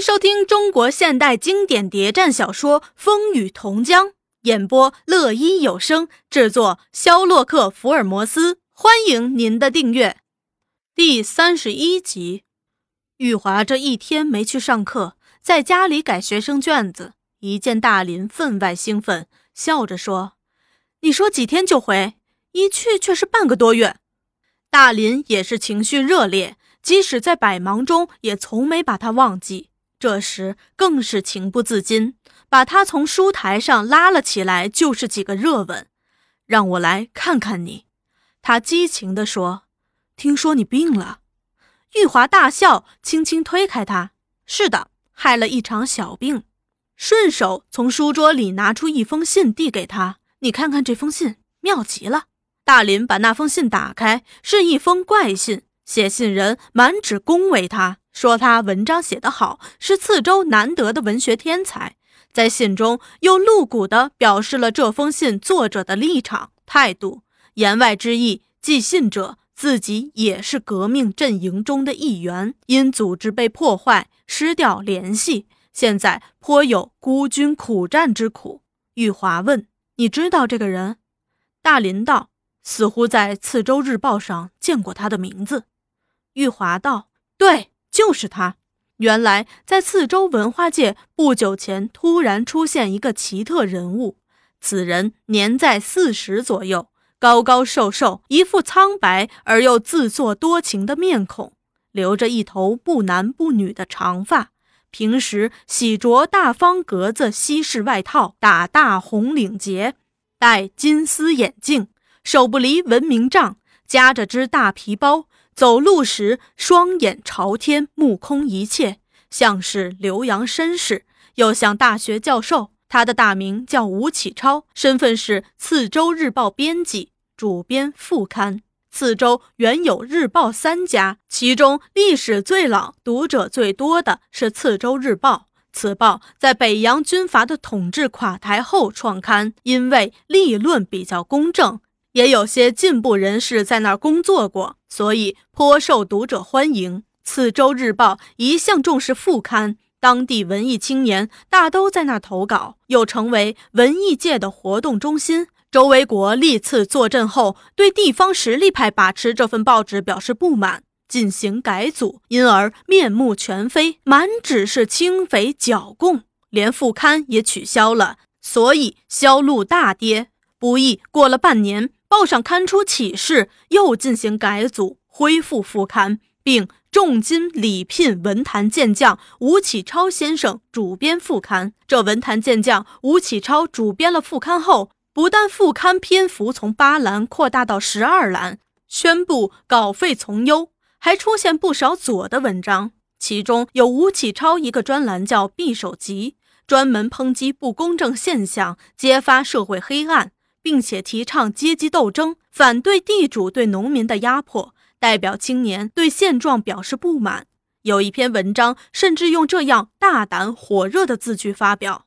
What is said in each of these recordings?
收听中国现代经典谍战小说《风雨同江》，演播乐一有声，制作肖洛克·福尔摩斯。欢迎您的订阅。第三十一集，玉华这一天没去上课，在家里改学生卷子。一见大林，分外兴奋，笑着说：“你说几天就回，一去却是半个多月。”大林也是情绪热烈，即使在百忙中，也从没把他忘记。这时更是情不自禁，把他从书台上拉了起来，就是几个热吻。让我来看看你，他激情地说：“听说你病了。”玉华大笑，轻轻推开他：“是的，害了一场小病。”顺手从书桌里拿出一封信递给他：“你看看这封信，妙极了。”大林把那封信打开，是一封怪信，写信人满纸恭维他。说他文章写得好，是次州难得的文学天才。在信中又露骨地表示了这封信作者的立场态度，言外之意，寄信者自己也是革命阵营中的一员，因组织被破坏，失掉联系，现在颇有孤军苦战之苦。玉华问：“你知道这个人？”大林道：“似乎在次州日报上见过他的名字。”玉华道：“对。”就是他，原来在四州文化界不久前突然出现一个奇特人物。此人年在四十左右，高高瘦瘦，一副苍白而又自作多情的面孔，留着一头不男不女的长发。平时喜着大方格子西式外套，打大红领结，戴金丝眼镜，手不离文明杖，夹着只大皮包。走路时，双眼朝天，目空一切，像是留洋绅士，又像大学教授。他的大名叫吴启超，身份是次州日报编辑、主编副刊。次州原有日报三家，其中历史最老、读者最多的是次州日报。此报在北洋军阀的统治垮台后创刊，因为立论比较公正。也有些进步人士在那儿工作过，所以颇受读者欢迎。次州日报一向重视副刊，当地文艺青年大都在那儿投稿，又成为文艺界的活动中心。周维国历次坐镇后，对地方实力派把持这份报纸表示不满，进行改组，因而面目全非，满纸是清匪剿共，连副刊也取消了，所以销路大跌。不易过了半年。报上刊出启事，又进行改组，恢复副刊，并重金礼聘文坛健将吴启超先生主编副刊。这文坛健将吴启超主编了副刊后，不但副刊篇幅从八栏扩大到十二栏，宣布稿费从优，还出现不少左的文章，其中有吴启超一个专栏叫《匕首集》，专门抨击不公正现象，揭发社会黑暗。并且提倡阶级斗争，反对地主对农民的压迫，代表青年对现状表示不满。有一篇文章甚至用这样大胆火热的字句发表：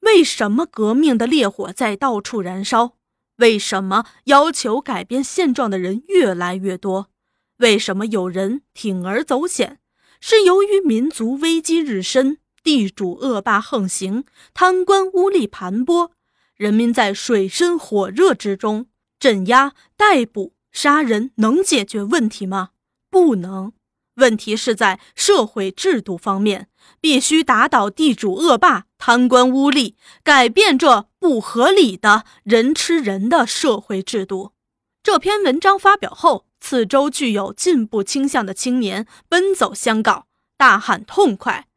为什么革命的烈火在到处燃烧？为什么要求改变现状的人越来越多？为什么有人铤而走险？是由于民族危机日深，地主恶霸横行，贪官污吏盘剥。人民在水深火热之中镇压、逮捕、杀人，能解决问题吗？不能。问题是在社会制度方面，必须打倒地主恶霸、贪官污吏，改变这不合理的人吃人的社会制度。这篇文章发表后，此州具有进步倾向的青年奔走相告，大喊痛快：“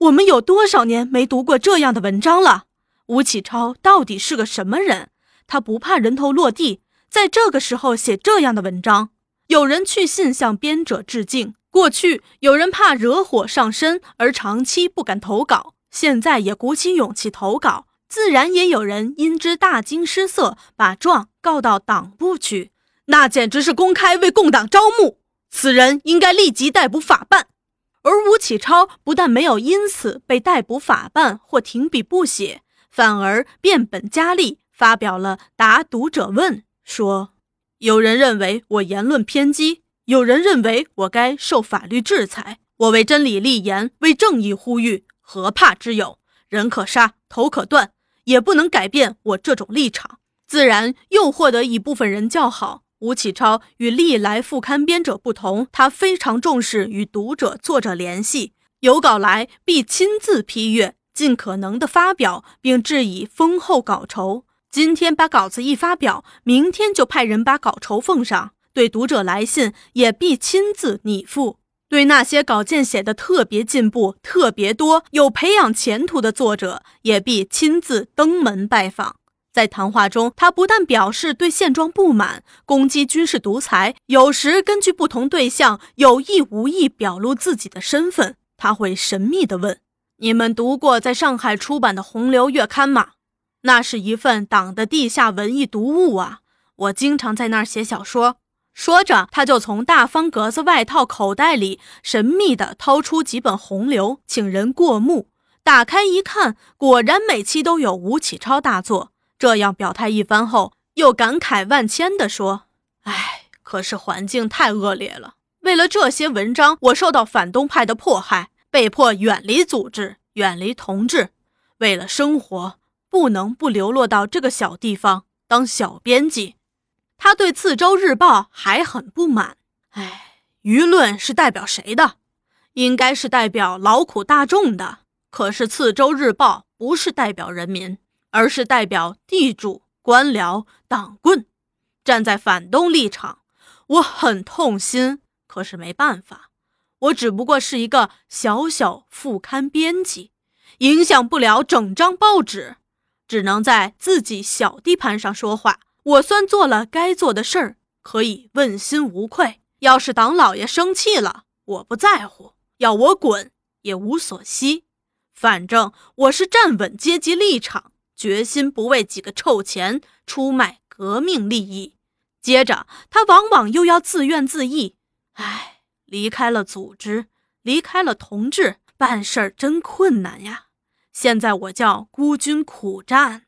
我们有多少年没读过这样的文章了？”吴启超到底是个什么人？他不怕人头落地，在这个时候写这样的文章。有人去信向编者致敬。过去有人怕惹火上身而长期不敢投稿，现在也鼓起勇气投稿。自然也有人因之大惊失色，把状告到党部去。那简直是公开为共党招募，此人应该立即逮捕法办。而吴启超不但没有因此被逮捕法办或停笔不写。反而变本加厉，发表了答读者问，说：“有人认为我言论偏激，有人认为我该受法律制裁。我为真理立言，为正义呼吁，何怕之有？人可杀，头可断，也不能改变我这种立场。自然又获得一部分人叫好。吴启超与历来副刊编者不同，他非常重视与读者、作者联系，有稿来必亲自批阅，尽可能的发表，并致以丰厚稿酬。今天把稿子一发表，明天就派人把稿酬奉上。对读者来信也必亲自拟付。对那些稿件写的特别进步、特别多、有培养前途的作者，也必亲自登门拜访。在谈话中，他不但表示对现状不满，攻击军事独裁，有时根据不同对象有意无意表露自己的身份。他会神秘地问：“你们读过在上海出版的《洪流》月刊吗？那是一份党的地下文艺读物啊！我经常在那儿写小说。”说着，他就从大方格子外套口袋里神秘地掏出几本《洪流》，请人过目。打开一看，果然每期都有吴启超大作。这样表态一番后，又感慨万千地说：“哎，可是环境太恶劣了。为了这些文章，我受到反动派的迫害，被迫远离组织，远离同志。为了生活，不能不流落到这个小地方当小编辑。”他对《次州日报》还很不满。哎，舆论是代表谁的？应该是代表劳苦大众的。可是《次州日报》不是代表人民。而是代表地主、官僚、党棍，站在反动立场，我很痛心。可是没办法，我只不过是一个小小副刊编辑，影响不了整张报纸，只能在自己小地盘上说话。我算做了该做的事儿，可以问心无愧。要是党老爷生气了，我不在乎，要我滚也无所惜。反正我是站稳阶级立场。决心不为几个臭钱出卖革命利益。接着，他往往又要自怨自艾：“唉，离开了组织，离开了同志，办事儿真困难呀！现在我叫孤军苦战。”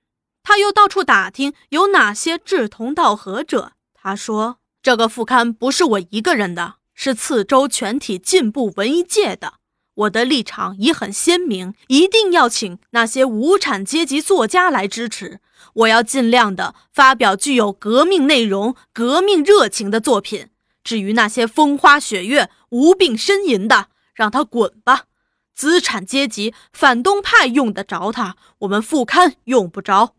他又到处打听有哪些志同道合者。他说：“这个副刊不是我一个人的，是次州全体进步文艺界的。”我的立场已很鲜明，一定要请那些无产阶级作家来支持。我要尽量的发表具有革命内容、革命热情的作品。至于那些风花雪月、无病呻吟的，让他滚吧。资产阶级、反动派用得着他，我们副刊用不着。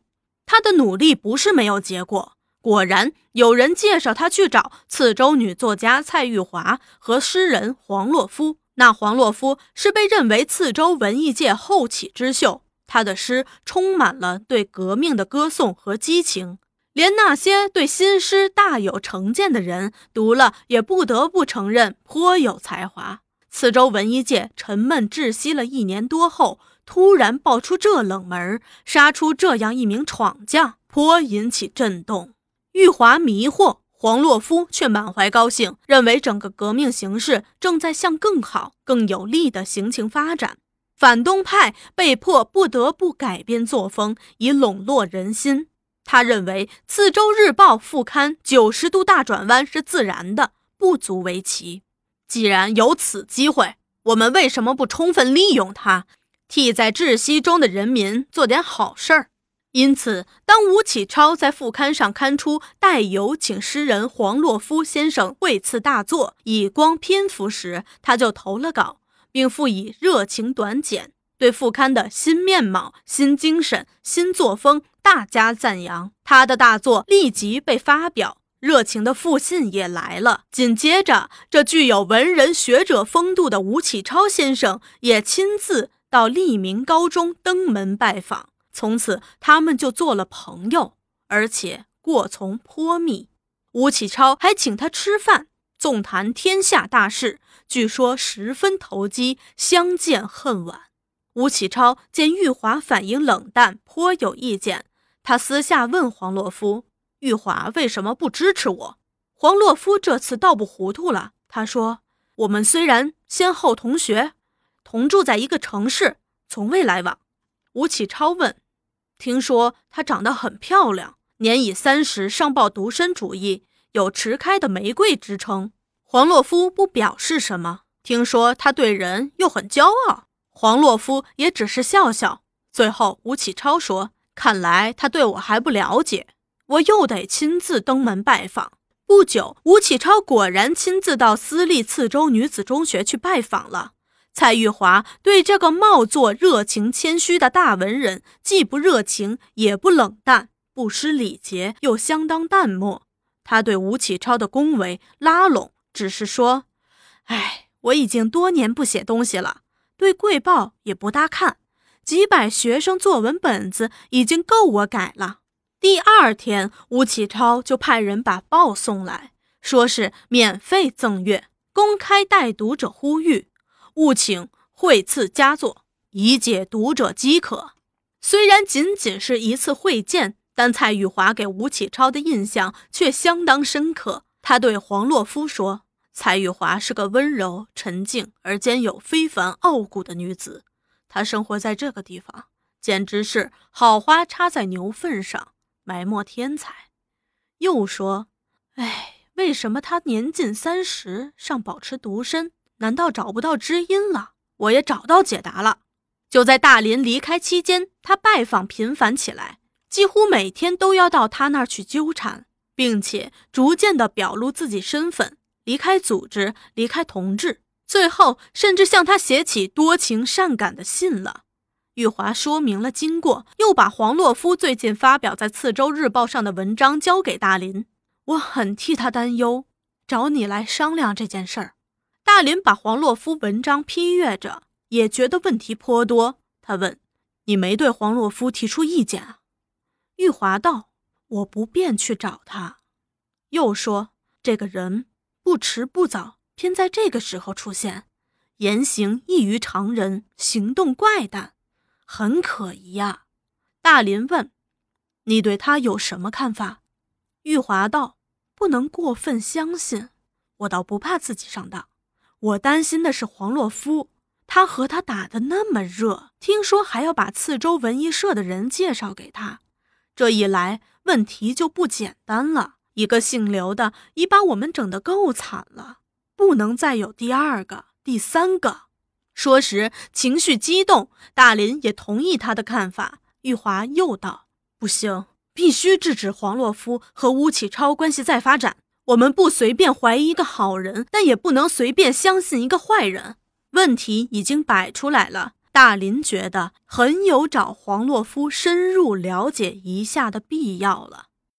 他的努力不是没有结果，果然有人介绍他去找次州女作家蔡玉华和诗人黄洛夫。那黄洛夫是被认为次州文艺界后起之秀，他的诗充满了对革命的歌颂和激情，连那些对新诗大有成见的人读了也不得不承认颇有才华。此州文艺界沉闷窒息了一年多后，突然爆出这冷门，杀出这样一名闯将，颇引起震动。玉华迷惑。黄洛夫却满怀高兴，认为整个革命形势正在向更好、更有利的行情发展。反动派被迫不得不改变作风，以笼络人心。他认为《次州日报》副刊九十度大转弯是自然的，不足为奇。既然有此机会，我们为什么不充分利用它，替在窒息中的人民做点好事儿？因此，当吴启超在副刊上刊出带有请诗人黄洛夫先生为次大作，以光篇幅时，他就投了稿，并附以热情短简，对副刊的新面貌、新精神、新作风大加赞扬。他的大作立即被发表，热情的复信也来了。紧接着，这具有文人学者风度的吴启超先生也亲自到利民高中登门拜访。从此，他们就做了朋友，而且过从颇密。吴启超还请他吃饭，纵谈天下大事，据说十分投机，相见恨晚。吴启超见玉华反应冷淡，颇有意见。他私下问黄洛夫：“玉华为什么不支持我？”黄洛夫这次倒不糊涂了，他说：“我们虽然先后同学，同住在一个城市，从未来往。”吴启超问：“听说她长得很漂亮，年已三十，上报独身主义，有迟开的玫瑰之称。”黄洛夫不表示什么。听说他对人又很骄傲。黄洛夫也只是笑笑。最后，吴启超说：“看来他对我还不了解，我又得亲自登门拜访。”不久，吴启超果然亲自到私立次州女子中学去拜访了。蔡玉华对这个貌作热情谦虚的大文人，既不热情，也不冷淡，不失礼节，又相当淡漠。他对吴启超的恭维拉拢，只是说：“哎，我已经多年不写东西了，对贵报也不大看，几百学生作文本子已经够我改了。”第二天，吴启超就派人把报送来，说是免费赠阅，公开待读者呼吁，务请会赐佳作，以解读者饥渴。虽然仅仅是一次会见，但蔡玉华给吴启超的印象却相当深刻。他对黄洛夫说：“蔡玉华是个温柔、沉静而兼有非凡傲骨的女子，她生活在这个地方，简直是好花插在牛粪上。”埋没天才，又说：“哎，为什么他年近三十尚保持独身？难道找不到知音了？”我也找到解答了。就在大林离开期间，他拜访频繁起来，几乎每天都要到他那儿去纠缠，并且逐渐的表露自己身份，离开组织，离开同志，最后甚至向他写起多情善感的信了。玉华说明了经过，又把黄洛夫最近发表在《次州日报》上的文章交给大林。我很替他担忧，找你来商量这件事儿。大林把黄洛夫文章批阅着，也觉得问题颇多。他问：“你没对黄洛夫提出意见啊？”玉华道：“我不便去找他。”又说：“这个人不迟不早，偏在这个时候出现，言行异于常人，行动怪诞。”很可疑呀，大林问：“你对他有什么看法？”玉华道：“不能过分相信，我倒不怕自己上当，我担心的是黄洛夫，他和他打得那么热，听说还要把次州文艺社的人介绍给他，这一来问题就不简单了。一个姓刘的已把我们整得够惨了，不能再有第二个、第三个。”说时情绪激动，大林也同意他的看法。玉华又道：“不行，必须制止黄洛夫和吴启超关系再发展。我们不随便怀疑一个好人，但也不能随便相信一个坏人。问题已经摆出来了，大林觉得很有找黄洛夫深入了解一下的必要了。”